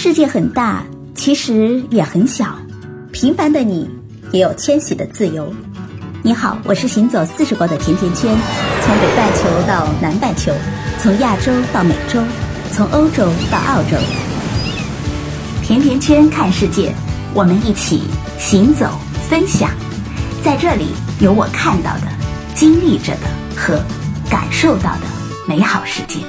世界很大，其实也很小。平凡的你，也有迁徙的自由。你好，我是行走四十国的甜甜圈，从北半球到南半球，从亚洲到美洲，从欧洲到澳洲。甜甜圈看世界，我们一起行走分享。在这里，有我看到的、经历着的和感受到的美好世界。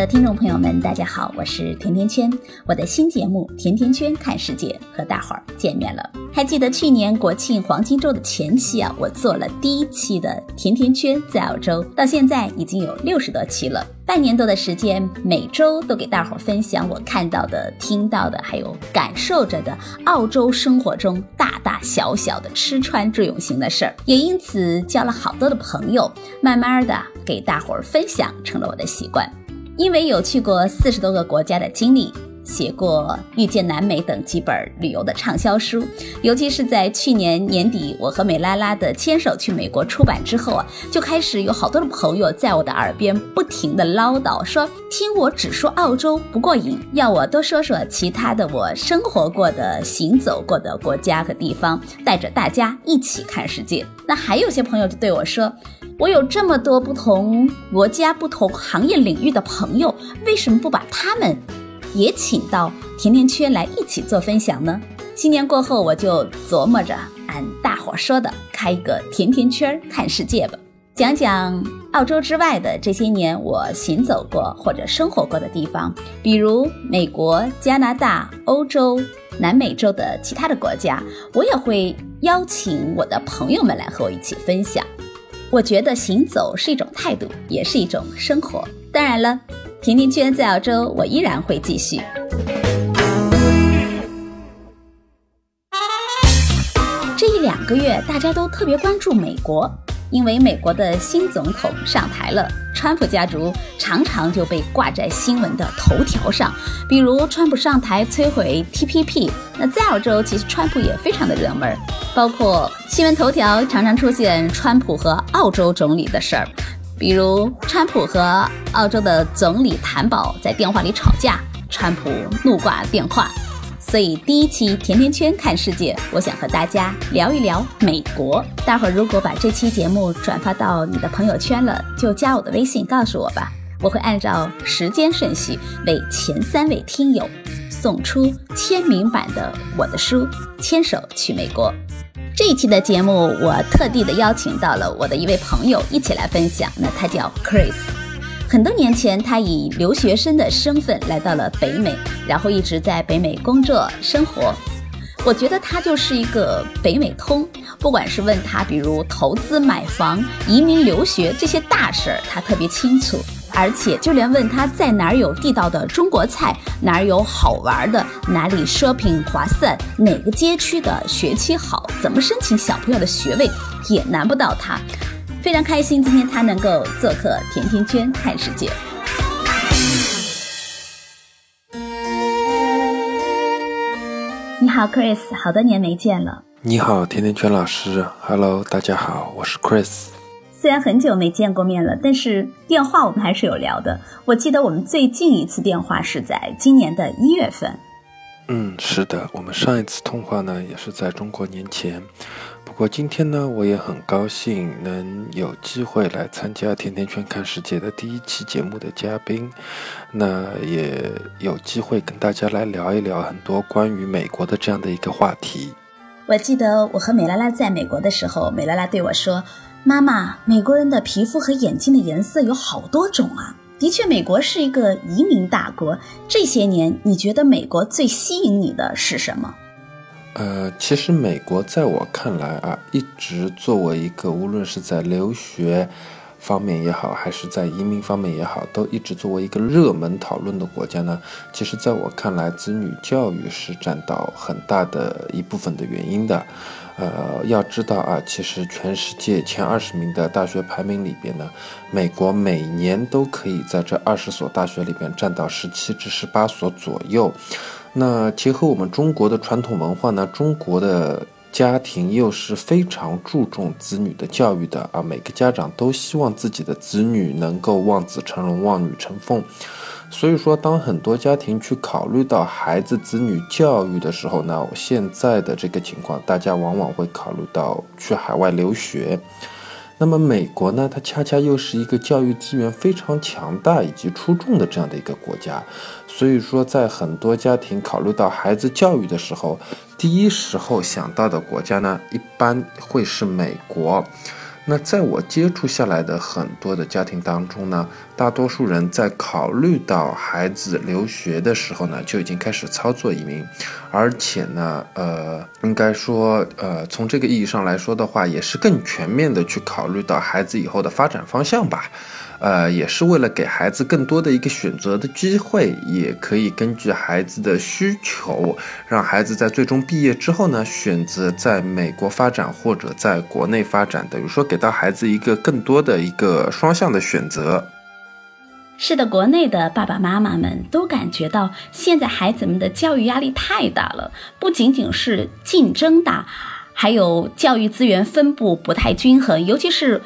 的听众朋友们，大家好，我是甜甜圈。我的新节目《甜甜圈看世界》和大伙儿见面了。还记得去年国庆黄金周的前期啊，我做了第一期的甜甜圈在澳洲，到现在已经有六十多期了。半年多的时间，每周都给大伙儿分享我看到的、听到的，还有感受着的澳洲生活中大大小小的吃穿住用行的事儿，也因此交了好多的朋友，慢慢的给大伙儿分享成了我的习惯。因为有去过四十多个国家的经历，写过《遇见南美》等几本旅游的畅销书，尤其是在去年年底，我和美拉拉的《牵手去美国》出版之后啊，就开始有好多的朋友在我的耳边不停的唠叨，说听我只说澳洲不过瘾，要我多说说其他的我生活过的、行走过的国家和地方，带着大家一起看世界。那还有些朋友就对我说。我有这么多不同国家、不同行业领域的朋友，为什么不把他们也请到甜甜圈来一起做分享呢？新年过后，我就琢磨着按大伙说的开一个甜甜圈看世界吧，讲讲澳洲之外的这些年我行走过或者生活过的地方，比如美国、加拿大、欧洲、南美洲的其他的国家，我也会邀请我的朋友们来和我一起分享。我觉得行走是一种态度，也是一种生活。当然了，甜甜圈在澳洲，我依然会继续。这一两个月，大家都特别关注美国。因为美国的新总统上台了，川普家族常常就被挂在新闻的头条上。比如川普上台摧毁 TPP，那在澳洲其实川普也非常的热门，包括新闻头条常常出现川普和澳洲总理的事儿，比如川普和澳洲的总理谭宝在电话里吵架，川普怒挂电话。所以第一期甜甜圈看世界，我想和大家聊一聊美国。大伙儿如果把这期节目转发到你的朋友圈了，就加我的微信告诉我吧，我会按照时间顺序为前三位听友送出签名版的我的书《牵手去美国》。这一期的节目，我特地的邀请到了我的一位朋友一起来分享，那他叫 Chris。很多年前，他以留学生的身份来到了北美，然后一直在北美工作生活。我觉得他就是一个北美通，不管是问他，比如投资、买房、移民、留学这些大事儿，他特别清楚。而且就连问他在哪儿有地道的中国菜，哪儿有好玩的，哪里 shopping 划算，哪个街区的学区好，怎么申请小朋友的学位，也难不倒他。非常开心，今天他能够做客甜甜圈看世界。你好，Chris，好多年没见了。你好，甜甜圈老师，Hello，大家好，我是 Chris。虽然很久没见过面了，但是电话我们还是有聊的。我记得我们最近一次电话是在今年的一月份。嗯，是的，我们上一次通话呢，也是在中国年前。不过今天呢，我也很高兴能有机会来参加《甜甜圈看世界》的第一期节目的嘉宾，那也有机会跟大家来聊一聊很多关于美国的这样的一个话题。我记得我和美拉拉在美国的时候，美拉拉对我说：“妈妈，美国人的皮肤和眼睛的颜色有好多种啊。”的确，美国是一个移民大国。这些年，你觉得美国最吸引你的是什么？呃，其实美国在我看来啊，一直作为一个无论是在留学方面也好，还是在移民方面也好，都一直作为一个热门讨论的国家呢。其实，在我看来，子女教育是占到很大的一部分的原因的。呃，要知道啊，其实全世界前二十名的大学排名里边呢，美国每年都可以在这二十所大学里边占到十七至十八所左右。那结合我们中国的传统文化呢，中国的家庭又是非常注重子女的教育的啊，每个家长都希望自己的子女能够望子成龙、望女成凤。所以说，当很多家庭去考虑到孩子子女教育的时候呢，现在的这个情况，大家往往会考虑到去海外留学。那么美国呢，它恰恰又是一个教育资源非常强大以及出众的这样的一个国家。所以说，在很多家庭考虑到孩子教育的时候，第一时候想到的国家呢，一般会是美国。那在我接触下来的很多的家庭当中呢，大多数人在考虑到孩子留学的时候呢，就已经开始操作移民，而且呢，呃，应该说，呃，从这个意义上来说的话，也是更全面的去考虑到孩子以后的发展方向吧。呃，也是为了给孩子更多的一个选择的机会，也可以根据孩子的需求，让孩子在最终毕业之后呢，选择在美国发展或者在国内发展，等于说给到孩子一个更多的一个双向的选择。是的，国内的爸爸妈妈们都感觉到现在孩子们的教育压力太大了，不仅仅是竞争大，还有教育资源分布不太均衡，尤其是。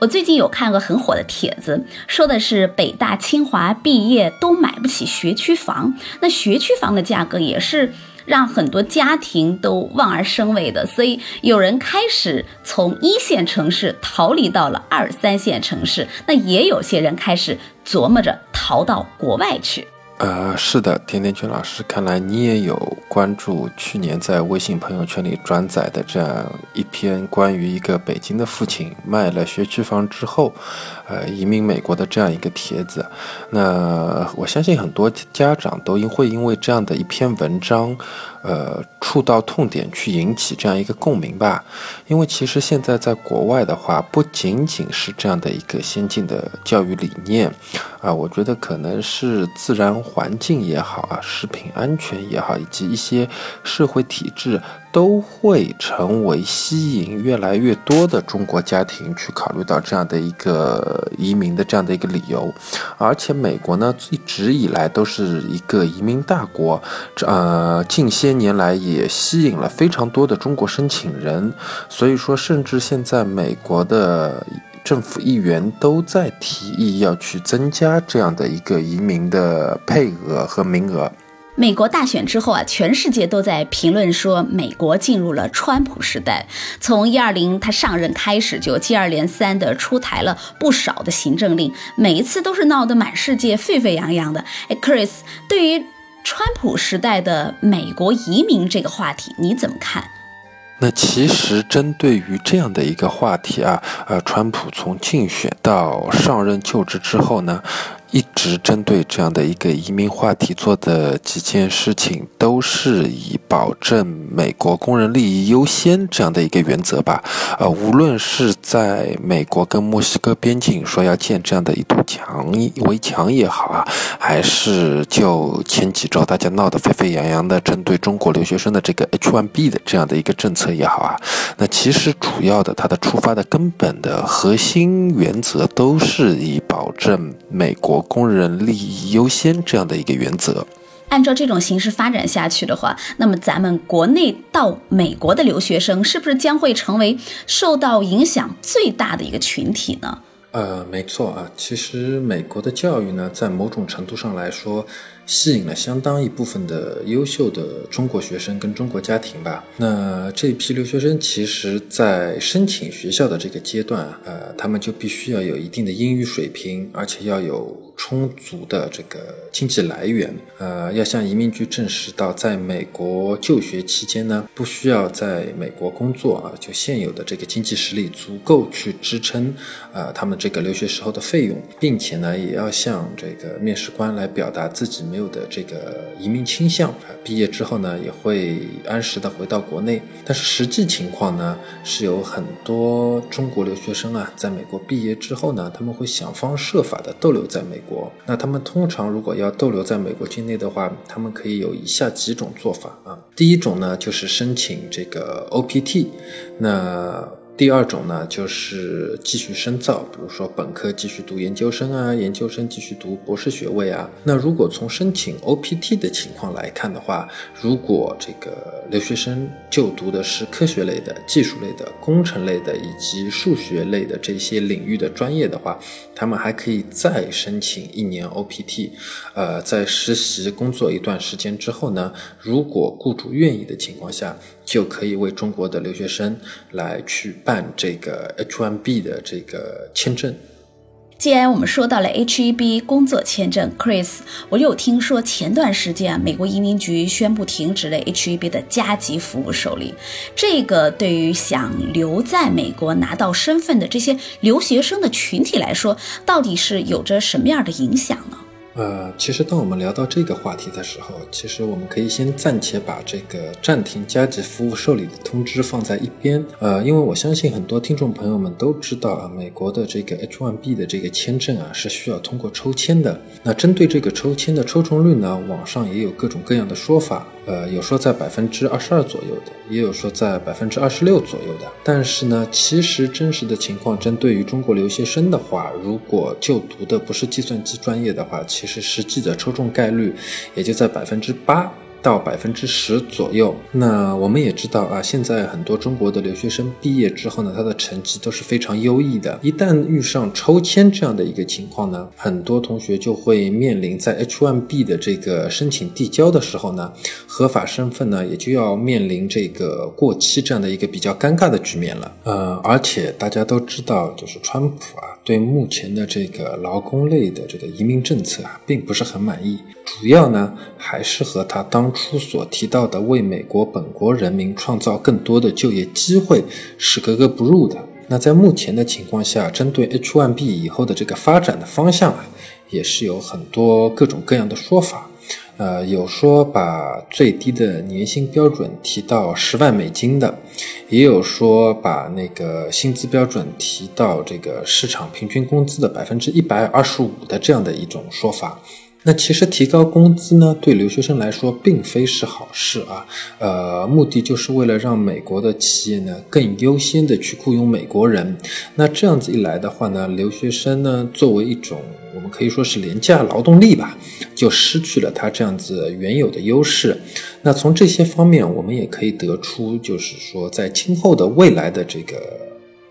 我最近有看个很火的帖子，说的是北大清华毕业都买不起学区房，那学区房的价格也是让很多家庭都望而生畏的，所以有人开始从一线城市逃离到了二三线城市，那也有些人开始琢磨着逃到国外去。呃，是的，甜甜圈老师，看来你也有关注去年在微信朋友圈里转载的这样一篇关于一个北京的父亲卖了学区房之后，呃，移民美国的这样一个帖子。那我相信很多家长都会因为这样的一篇文章。呃，触到痛点去引起这样一个共鸣吧，因为其实现在在国外的话，不仅仅是这样的一个先进的教育理念，啊，我觉得可能是自然环境也好啊，食品安全也好，以及一些社会体制。都会成为吸引越来越多的中国家庭去考虑到这样的一个移民的这样的一个理由，而且美国呢一直以来都是一个移民大国，呃，近些年来也吸引了非常多的中国申请人，所以说，甚至现在美国的政府议员都在提议要去增加这样的一个移民的配额和名额。美国大选之后啊，全世界都在评论说，美国进入了川普时代。从一二零他上任开始，就接二连三的出台了不少的行政令，每一次都是闹得满世界沸沸扬扬的。哎，Chris，对于川普时代的美国移民这个话题，你怎么看？那其实针对于这样的一个话题啊，呃，川普从竞选到上任就职之后呢？一直针对这样的一个移民话题做的几件事情，都是以保证美国工人利益优先这样的一个原则吧。呃，无论是在美国跟墨西哥边境说要建这样的一堵墙围墙也好啊，还是就前几周大家闹得沸沸扬扬的针对中国留学生的这个 H1B 的这样的一个政策也好啊，那其实主要的它的出发的根本的核心原则都是以保证美国。工人利益优先这样的一个原则，按照这种形式发展下去的话，那么咱们国内到美国的留学生是不是将会成为受到影响最大的一个群体呢？呃，没错啊，其实美国的教育呢，在某种程度上来说。吸引了相当一部分的优秀的中国学生跟中国家庭吧。那这一批留学生，其实在申请学校的这个阶段，呃，他们就必须要有一定的英语水平，而且要有充足的这个经济来源。呃，要向移民局证实到，在美国就学期间呢，不需要在美国工作啊，就现有的这个经济实力足够去支撑啊他们这个留学时候的费用，并且呢，也要向这个面试官来表达自己没有。的这个移民倾向，毕业之后呢，也会按时的回到国内。但是实际情况呢，是有很多中国留学生啊，在美国毕业之后呢，他们会想方设法的逗留在美国。那他们通常如果要逗留在美国境内的话，他们可以有以下几种做法啊。第一种呢，就是申请这个 OPT。那第二种呢，就是继续深造，比如说本科继续读研究生啊，研究生继续读博士学位啊。那如果从申请 OPT 的情况来看的话，如果这个留学生就读的是科学类的、技术类的、工程类的以及数学类的这些领域的专业的话，他们还可以再申请一年 OPT。呃，在实习工作一段时间之后呢，如果雇主愿意的情况下。就可以为中国的留学生来去办这个 H1B 的这个签证。既然我们说到了 H1B 工作签证，Chris，我有听说前段时间，美国移民局宣布停止了 H1B 的加急服务受理。这个对于想留在美国拿到身份的这些留学生的群体来说，到底是有着什么样的影响呢？呃，其实当我们聊到这个话题的时候，其实我们可以先暂且把这个暂停加急服务受理的通知放在一边。呃，因为我相信很多听众朋友们都知道啊，美国的这个 H1B 的这个签证啊是需要通过抽签的。那针对这个抽签的抽中率呢，网上也有各种各样的说法。呃，有说在百分之二十二左右的，也有说在百分之二十六左右的。但是呢，其实真实的情况，针对于中国留学生的话，如果就读的不是计算机专业的话，其其实实际的抽中概率也就在百分之八。到百分之十左右。那我们也知道啊，现在很多中国的留学生毕业之后呢，他的成绩都是非常优异的。一旦遇上抽签这样的一个情况呢，很多同学就会面临在 H1B 的这个申请递交的时候呢，合法身份呢也就要面临这个过期这样的一个比较尴尬的局面了。呃，而且大家都知道，就是川普啊，对目前的这个劳工类的这个移民政策啊，并不是很满意。主要呢，还是和他当初所提到的为美国本国人民创造更多的就业机会是格格不入的。那在目前的情况下，针对 H1B 以后的这个发展的方向啊，也是有很多各种各样的说法。呃，有说把最低的年薪标准提到十万美金的，也有说把那个薪资标准提到这个市场平均工资的百分之一百二十五的这样的一种说法。那其实提高工资呢，对留学生来说并非是好事啊。呃，目的就是为了让美国的企业呢更优先的去雇佣美国人。那这样子一来的话呢，留学生呢作为一种我们可以说是廉价劳动力吧，就失去了它这样子原有的优势。那从这些方面，我们也可以得出，就是说在今后的未来的这个。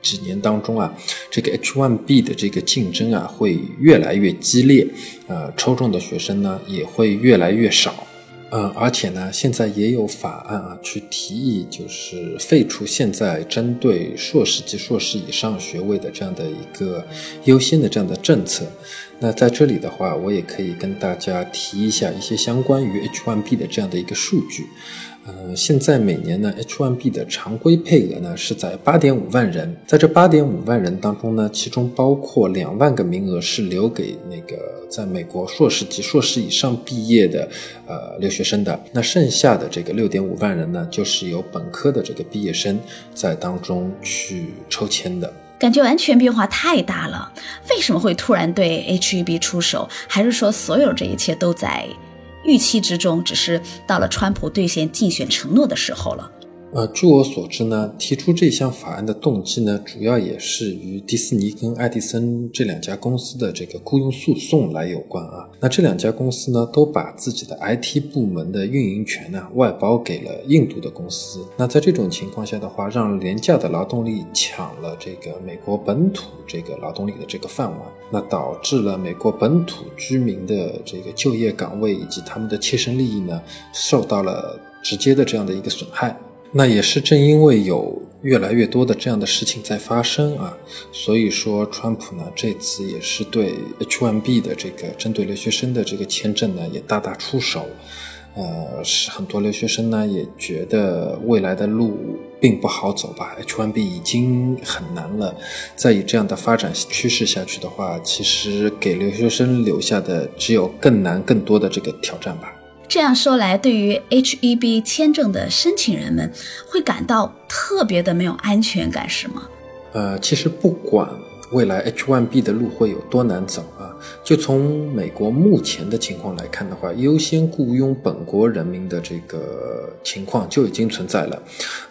几年当中啊，这个 H1B 的这个竞争啊会越来越激烈，呃，抽中的学生呢也会越来越少，嗯，而且呢，现在也有法案啊去提议，就是废除现在针对硕士及硕士以上学位的这样的一个优先的这样的政策。那在这里的话，我也可以跟大家提一下一些相关于 H1B 的这样的一个数据。呃，现在每年呢，H1B 的常规配额呢是在八点五万人，在这八点五万人当中呢，其中包括两万个名额是留给那个在美国硕士及硕士以上毕业的呃留学生的，那剩下的这个六点五万人呢，就是由本科的这个毕业生在当中去抽签的。感觉完全变化太大了，为什么会突然对 H1B 出手？还是说所有这一切都在？预期之中，只是到了川普兑现竞选承诺的时候了。呃，据我所知呢，提出这项法案的动机呢，主要也是与迪士尼跟爱迪生这两家公司的这个雇佣诉讼来有关啊。那这两家公司呢，都把自己的 IT 部门的运营权呢外包给了印度的公司。那在这种情况下的话，让廉价的劳动力抢了这个美国本土这个劳动力的这个饭碗，那导致了美国本土居民的这个就业岗位以及他们的切身利益呢，受到了直接的这样的一个损害。那也是正因为有越来越多的这样的事情在发生啊，所以说川普呢这次也是对 H1B 的这个针对留学生的这个签证呢也大打出手，呃，是很多留学生呢也觉得未来的路并不好走吧，H1B 已经很难了，再以这样的发展趋势下去的话，其实给留学生留下的只有更难更多的这个挑战吧。这样说来，对于 H1B 签证的申请人们，会感到特别的没有安全感，是吗？呃，其实不管未来 H1B 的路会有多难走啊？就从美国目前的情况来看的话，优先雇佣本国人民的这个情况就已经存在了。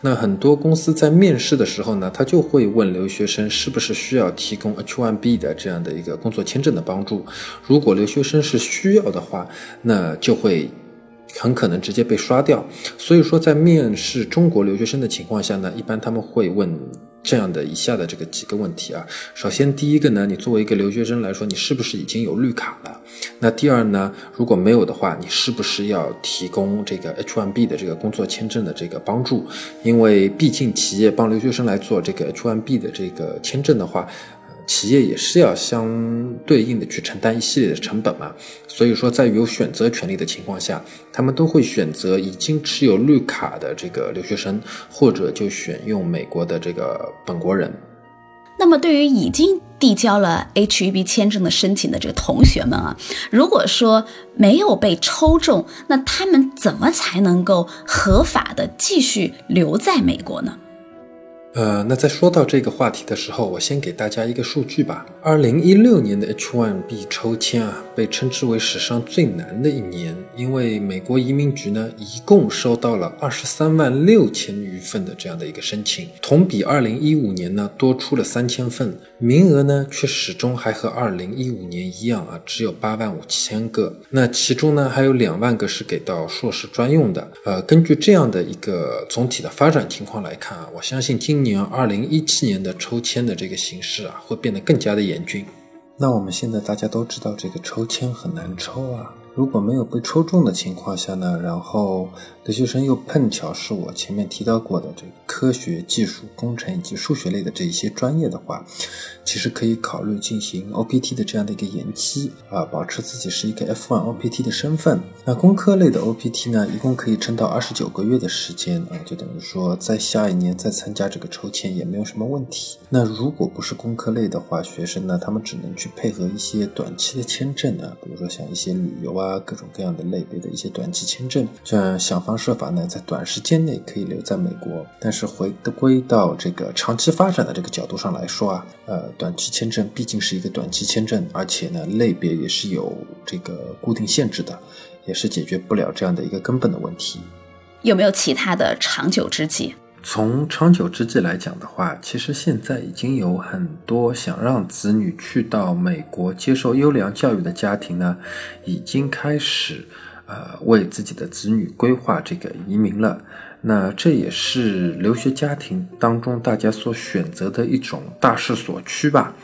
那很多公司在面试的时候呢，他就会问留学生是不是需要提供 H1B 的这样的一个工作签证的帮助。如果留学生是需要的话，那就会。很可能直接被刷掉，所以说在面试中国留学生的情况下呢，一般他们会问这样的以下的这个几个问题啊。首先第一个呢，你作为一个留学生来说，你是不是已经有绿卡了？那第二呢，如果没有的话，你是不是要提供这个 H1B 的这个工作签证的这个帮助？因为毕竟企业帮留学生来做这个 H1B 的这个签证的话。企业也是要相对应的去承担一系列的成本嘛，所以说在有选择权利的情况下，他们都会选择已经持有绿卡的这个留学生，或者就选用美国的这个本国人。那么，对于已经递交了 H1B 签证的申请的这个同学们啊，如果说没有被抽中，那他们怎么才能够合法的继续留在美国呢？呃，那在说到这个话题的时候，我先给大家一个数据吧。二零一六年的 H1B 抽签啊，被称之为史上最难的一年，因为美国移民局呢，一共收到了二十三万六千余份的这样的一个申请，同比二零一五年呢多出了三千份，名额呢却始终还和二零一五年一样啊，只有八万五千个。那其中呢，还有两万个是给到硕士专用的。呃，根据这样的一个总体的发展情况来看啊，我相信今年。二零一七年的抽签的这个形势啊，会变得更加的严峻。那我们现在大家都知道，这个抽签很难抽啊。如果没有被抽中的情况下呢，然后留学生又碰巧是我前面提到过的这个科学技术、工程以及数学类的这一些专业的话，其实可以考虑进行 OPT 的这样的一个延期啊，保持自己是一个 F1 OPT 的身份。那工科类的 OPT 呢，一共可以撑到二十九个月的时间啊，就等于说在下一年再参加这个抽签也没有什么问题。那如果不是工科类的话，学生呢，他们只能去配合一些短期的签证啊，比如说像一些旅游啊。各种各样的类别的一些短期签证，这样想方设法呢，在短时间内可以留在美国。但是回归到这个长期发展的这个角度上来说啊，呃，短期签证毕竟是一个短期签证，而且呢，类别也是有这个固定限制的，也是解决不了这样的一个根本的问题。有没有其他的长久之计？从长久之计来讲的话，其实现在已经有很多想让子女去到美国接受优良教育的家庭呢，已经开始，呃，为自己的子女规划这个移民了。那这也是留学家庭当中大家所选择的一种大势所趋吧。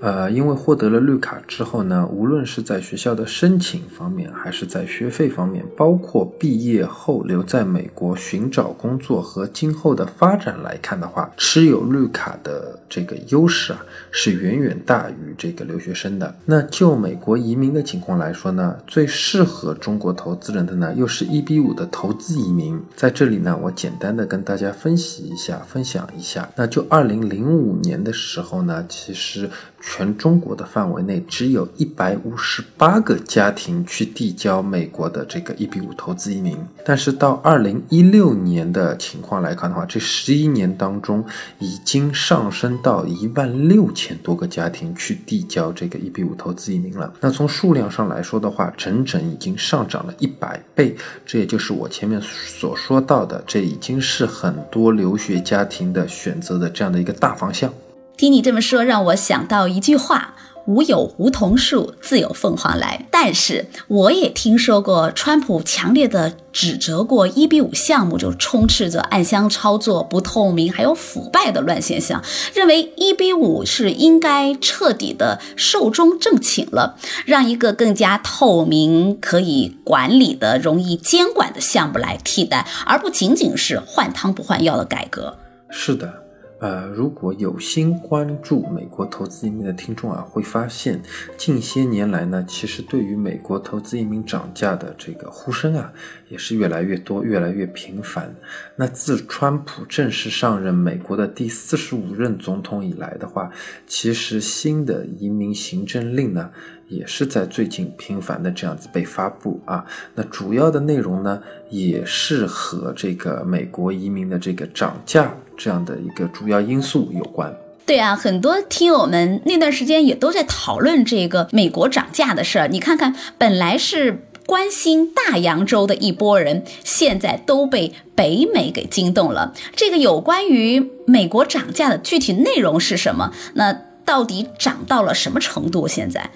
呃，因为获得了绿卡之后呢，无论是在学校的申请方面，还是在学费方面，包括毕业后留在美国寻找工作和今后的发展来看的话，持有绿卡的这个优势啊，是远远大于这个留学生的。那就美国移民的情况来说呢，最适合中国投资人的呢，又是一比五的投资移民。在这里呢，我简单的跟大家分析一下，分享一下。那就二零零五年的时候呢，其实。全中国的范围内，只有一百五十八个家庭去递交美国的这个一比五投资移民。但是到二零一六年的情况来看的话，这十一年当中已经上升到一万六千多个家庭去递交这个一比五投资移民了。那从数量上来说的话，整整已经上涨了一百倍。这也就是我前面所说到的，这已经是很多留学家庭的选择的这样的一个大方向。听你这么说，让我想到一句话：“无有梧桐树，自有凤凰来。”但是我也听说过，川普强烈的指责过一比五项目就充斥着暗箱操作、不透明还有腐败的乱现象，认为一比五是应该彻底的寿终正寝了，让一个更加透明、可以管理的、容易监管的项目来替代，而不仅仅是换汤不换药的改革。是的。呃，如果有心关注美国投资移民的听众啊，会发现近些年来呢，其实对于美国投资移民涨价的这个呼声啊，也是越来越多、越来越频繁。那自川普正式上任美国的第四十五任总统以来的话，其实新的移民行政令呢，也是在最近频繁的这样子被发布啊。那主要的内容呢，也是和这个美国移民的这个涨价。这样的一个主要因素有关。对啊，很多听友们那段时间也都在讨论这个美国涨价的事儿。你看看，本来是关心大洋洲的一波人，现在都被北美给惊动了。这个有关于美国涨价的具体内容是什么？那到底涨到了什么程度？现在？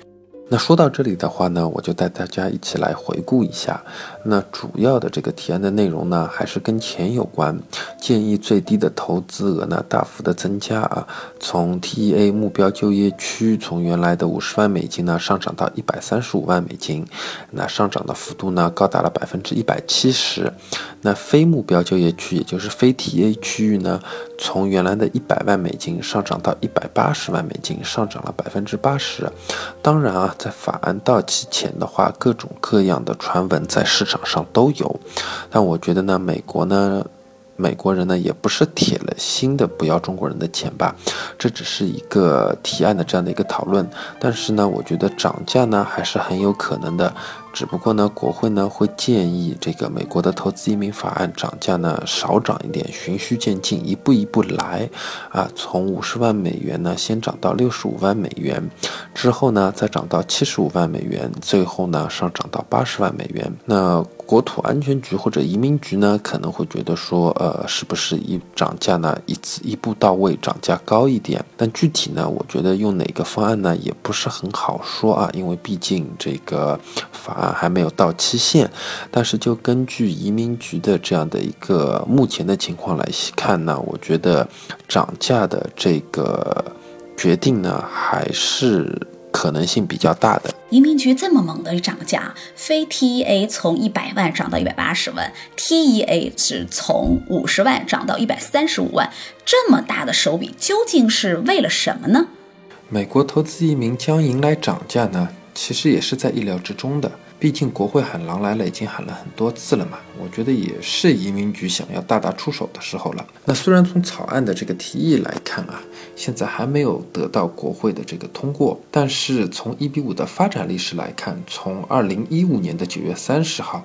那说到这里的话呢，我就带大家一起来回顾一下。那主要的这个提案的内容呢，还是跟钱有关，建议最低的投资额呢大幅的增加啊，从 TEA 目标就业区从原来的五十万美金呢上涨到一百三十五万美金，那上涨的幅度呢高达了百分之一百七十。那非目标就业区，也就是非 TEA 区域呢，从原来的一百万美金上涨到一百八十万美金，上涨了百分之八十。当然啊。在法案到期前的话，各种各样的传闻在市场上都有，但我觉得呢，美国呢，美国人呢也不是铁了心的不要中国人的钱吧，这只是一个提案的这样的一个讨论，但是呢，我觉得涨价呢还是很有可能的。只不过呢，国会呢会建议这个美国的投资移民法案涨价呢少涨一点，循序渐进，一步一步来，啊，从五十万美元呢先涨到六十五万美元，之后呢再涨到七十五万美元，最后呢上涨到八十万美元。那国土安全局或者移民局呢可能会觉得说，呃，是不是一涨价呢一次一步到位，涨价高一点？但具体呢，我觉得用哪个方案呢也不是很好说啊，因为毕竟这个法。案，还没有到期限，但是就根据移民局的这样的一个目前的情况来看呢，我觉得涨价的这个决定呢，还是可能性比较大的。移民局这么猛的涨价，非 TEA 从一百万涨到一百八十万，TEA 是从五十万涨到一百三十五万，这么大的手笔，究竟是为了什么呢？美国投资移民将迎来涨价呢，其实也是在意料之中的。毕竟国会喊狼来了，已经喊了很多次了嘛。我觉得也是移民局想要大打出手的时候了。那虽然从草案的这个提议来看啊，现在还没有得到国会的这个通过，但是从一比五的发展历史来看，从二零一五年的九月三十号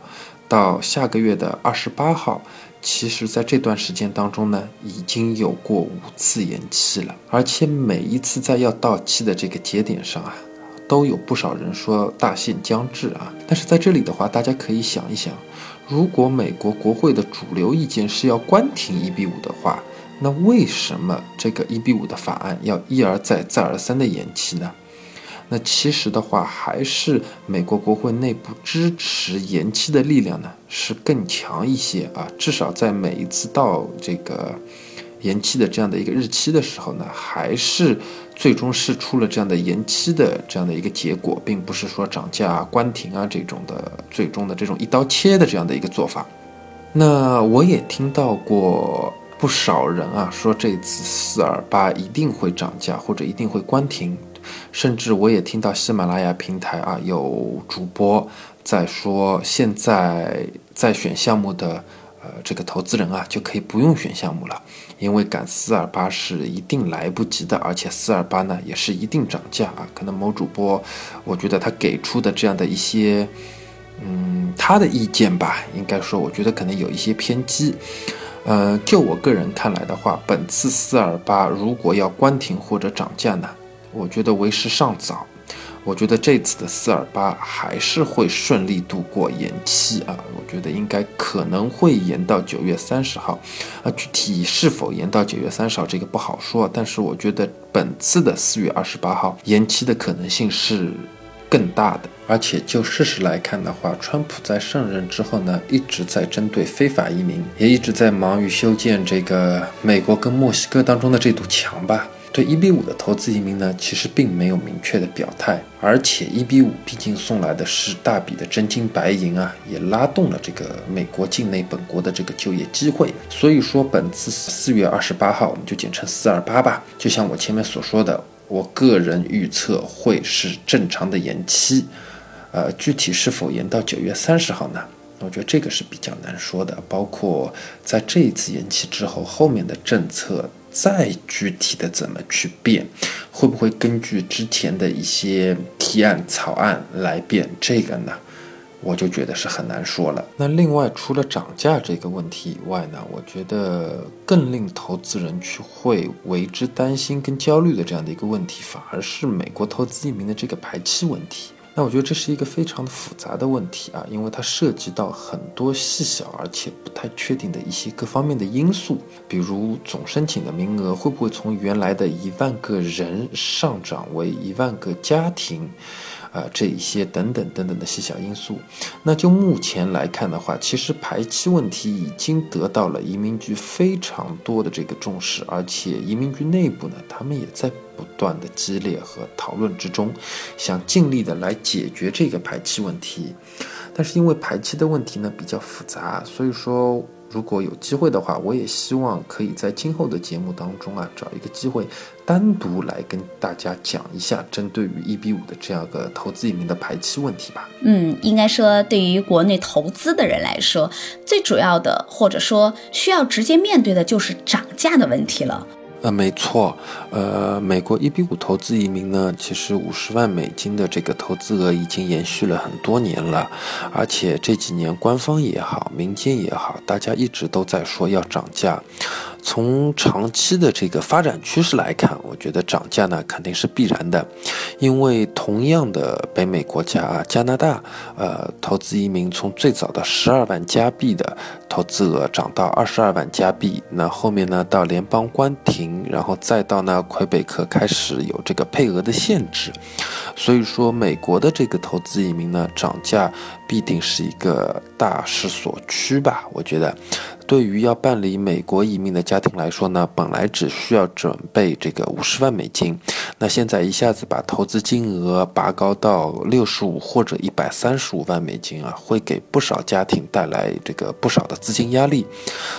到下个月的二十八号，其实在这段时间当中呢，已经有过五次延期了，而且每一次在要到期的这个节点上啊。都有不少人说大限将至啊，但是在这里的话，大家可以想一想，如果美国国会的主流意见是要关停一比五的话，那为什么这个一比五的法案要一而再再而三的延期呢？那其实的话，还是美国国会内部支持延期的力量呢是更强一些啊，至少在每一次到这个。延期的这样的一个日期的时候呢，还是最终是出了这样的延期的这样的一个结果，并不是说涨价关停啊这种的最终的这种一刀切的这样的一个做法。那我也听到过不少人啊说这次四二八一定会涨价或者一定会关停，甚至我也听到喜马拉雅平台啊有主播在说现在在选项目的。呃，这个投资人啊，就可以不用选项目了，因为赶四二八是一定来不及的，而且四二八呢也是一定涨价啊。可能某主播，我觉得他给出的这样的一些，嗯，他的意见吧，应该说，我觉得可能有一些偏激。呃，就我个人看来的话，本次四二八如果要关停或者涨价呢，我觉得为时尚早。我觉得这次的四二八还是会顺利度过延期啊，我觉得应该可能会延到九月三十号，啊，具体是否延到九月三十号这个不好说，但是我觉得本次的四月二十八号延期的可能性是更大的。而且就事实来看的话，川普在上任之后呢，一直在针对非法移民，也一直在忙于修建这个美国跟墨西哥当中的这堵墙吧。对一比五的投资移民呢，其实并没有明确的表态，而且一比五毕竟送来的是大笔的真金白银啊，也拉动了这个美国境内本国的这个就业机会。所以说，本次四月二十八号，我们就简称四二八吧。就像我前面所说的，我个人预测会是正常的延期，呃，具体是否延到九月三十号呢？我觉得这个是比较难说的。包括在这一次延期之后，后面的政策。再具体的怎么去变，会不会根据之前的一些提案草案来变？这个呢，我就觉得是很难说了。那另外，除了涨价这个问题以外呢，我觉得更令投资人去会为之担心跟焦虑的这样的一个问题，反而是美国投资移民的这个排期问题。那我觉得这是一个非常复杂的问题啊，因为它涉及到很多细小而且不太确定的一些各方面的因素，比如总申请的名额会不会从原来的一万个人上涨为一万个家庭。啊，这一些等等等等的细小因素，那就目前来看的话，其实排期问题已经得到了移民局非常多的这个重视，而且移民局内部呢，他们也在不断的激烈和讨论之中，想尽力的来解决这个排期问题。但是因为排期的问题呢比较复杂，所以说。如果有机会的话，我也希望可以在今后的节目当中啊，找一个机会单独来跟大家讲一下，针对于一比五的这样个投资移民的排期问题吧。嗯，应该说对于国内投资的人来说，最主要的或者说需要直接面对的就是涨价的问题了。呃，没错，呃，美国一比五投资移民呢，其实五十万美金的这个投资额已经延续了很多年了，而且这几年官方也好，民间也好，大家一直都在说要涨价。从长期的这个发展趋势来看，我觉得涨价呢肯定是必然的，因为同样的北美国家啊，加拿大，呃，投资移民从最早的十二万加币的投资额涨到二十二万加币，那后面呢到联邦关停，然后再到呢魁北克开始有这个配额的限制，所以说美国的这个投资移民呢涨价必定是一个大势所趋吧，我觉得。对于要办理美国移民的家庭来说呢，本来只需要准备这个五十万美金，那现在一下子把投资金额拔高到六十五或者一百三十五万美金啊，会给不少家庭带来这个不少的资金压力。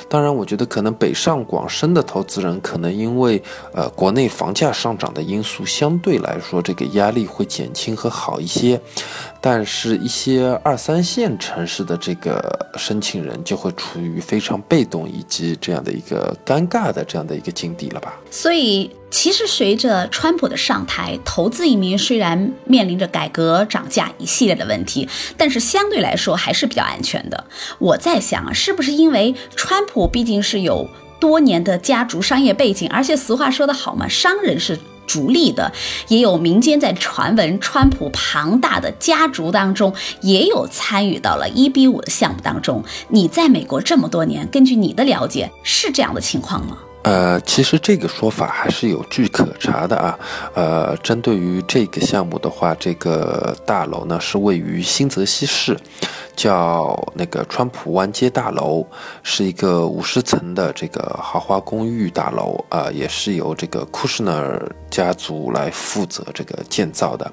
当然，我觉得可能北上广深的投资人可能因为呃国内房价上涨的因素，相对来说这个压力会减轻和好一些。但是，一些二三线城市的这个申请人就会处于非常被动以及这样的一个尴尬的这样的一个境地了吧？所以，其实随着川普的上台，投资移民虽然面临着改革、涨价一系列的问题，但是相对来说还是比较安全的。我在想，是不是因为川普毕竟是有多年的家族商业背景，而且俗话说得好嘛，商人是。逐利的，也有民间在传闻，川普庞大的家族当中也有参与到了一比五的项目当中。你在美国这么多年，根据你的了解，是这样的情况吗？呃，其实这个说法还是有据可查的啊。呃，针对于这个项目的话，这个大楼呢是位于新泽西市。叫那个川普湾街大楼，是一个五十层的这个豪华公寓大楼啊，也是由这个库什纳尔家族来负责这个建造的。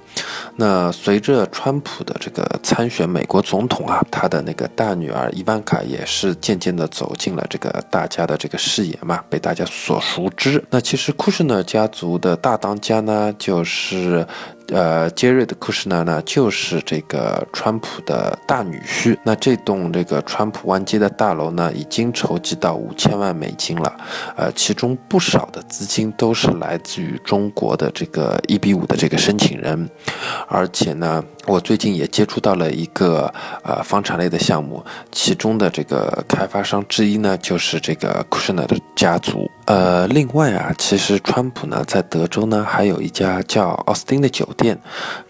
那随着川普的这个参选美国总统啊，他的那个大女儿伊万卡也是渐渐的走进了这个大家的这个视野嘛，被大家所熟知。那其实库什纳尔家族的大当家呢，就是。呃，杰瑞的库什纳呢，就是这个川普的大女婿。那这栋这个川普湾街的大楼呢，已经筹集到五千万美金了。呃，其中不少的资金都是来自于中国的这个一比五的这个申请人，而且呢。我最近也接触到了一个呃房产类的项目，其中的这个开发商之一呢，就是这个 Kushner 的家族。呃，另外啊，其实川普呢在德州呢还有一家叫奥斯汀的酒店，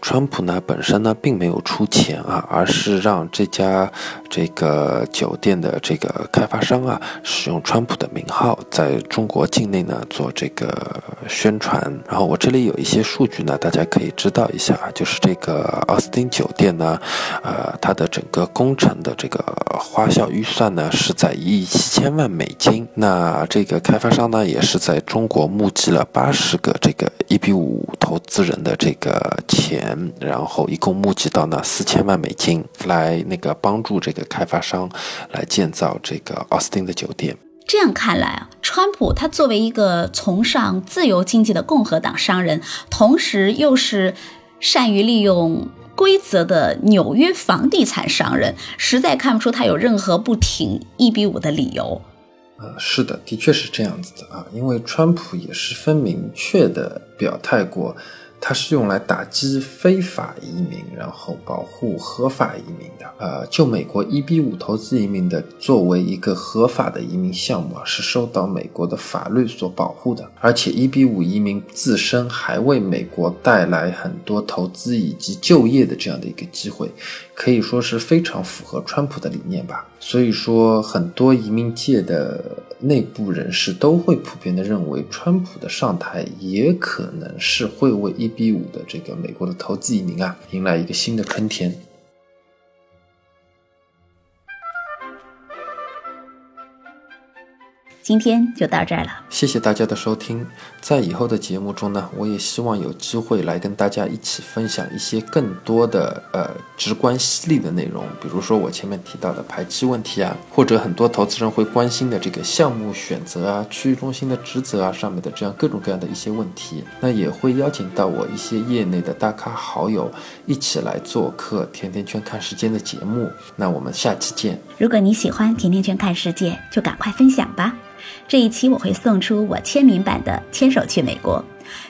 川普呢本身呢并没有出钱啊，而是让这家这个酒店的这个开发商啊使用川普的名号在中国境内呢做这个宣传。然后我这里有一些数据呢，大家可以知道一下，就是这个奥。斯汀酒店呢，呃，它的整个工程的这个花销预算呢是在一亿七千万美金。那这个开发商呢也是在中国募集了八十个这个一比五投资人的这个钱，然后一共募集到呢四千万美金，来那个帮助这个开发商来建造这个奥斯汀的酒店。这样看来啊，川普他作为一个崇尚自由经济的共和党商人，同时又是善于利用。规则的纽约房地产商人实在看不出他有任何不挺一比五的理由。呃，是的，的确是这样子的啊，因为川普也十分明确的表态过。它是用来打击非法移民，然后保护合法移民的。呃，就美国一比五投资移民的，作为一个合法的移民项目啊，是受到美国的法律所保护的。而且一比五移民自身还为美国带来很多投资以及就业的这样的一个机会，可以说是非常符合川普的理念吧。所以说，很多移民界的内部人士都会普遍的认为，川普的上台也可能是会为一比五的这个美国的投资移民啊迎来一个新的春天。今天就到这儿了，谢谢大家的收听。在以后的节目中呢，我也希望有机会来跟大家一起分享一些更多的呃直观犀利的内容，比如说我前面提到的排期问题啊，或者很多投资人会关心的这个项目选择啊、区域中心的职责啊上面的这样各种各样的一些问题。那也会邀请到我一些业内的大咖好友一起来做客《甜甜圈看世界》的节目。那我们下期见。如果你喜欢《甜甜圈看世界》，就赶快分享吧。这一期我会送出我签名版的《牵手去美国》。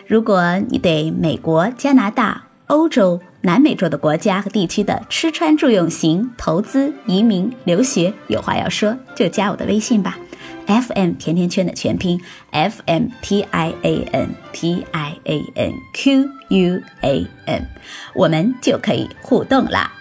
如果你对美国、加拿大、欧洲、南美洲的国家和地区的吃穿住用行、投资、移民、留学有话要说，就加我的微信吧。FM 甜甜圈的全拼 FM T I A N T I A N Q U A N，我们就可以互动啦。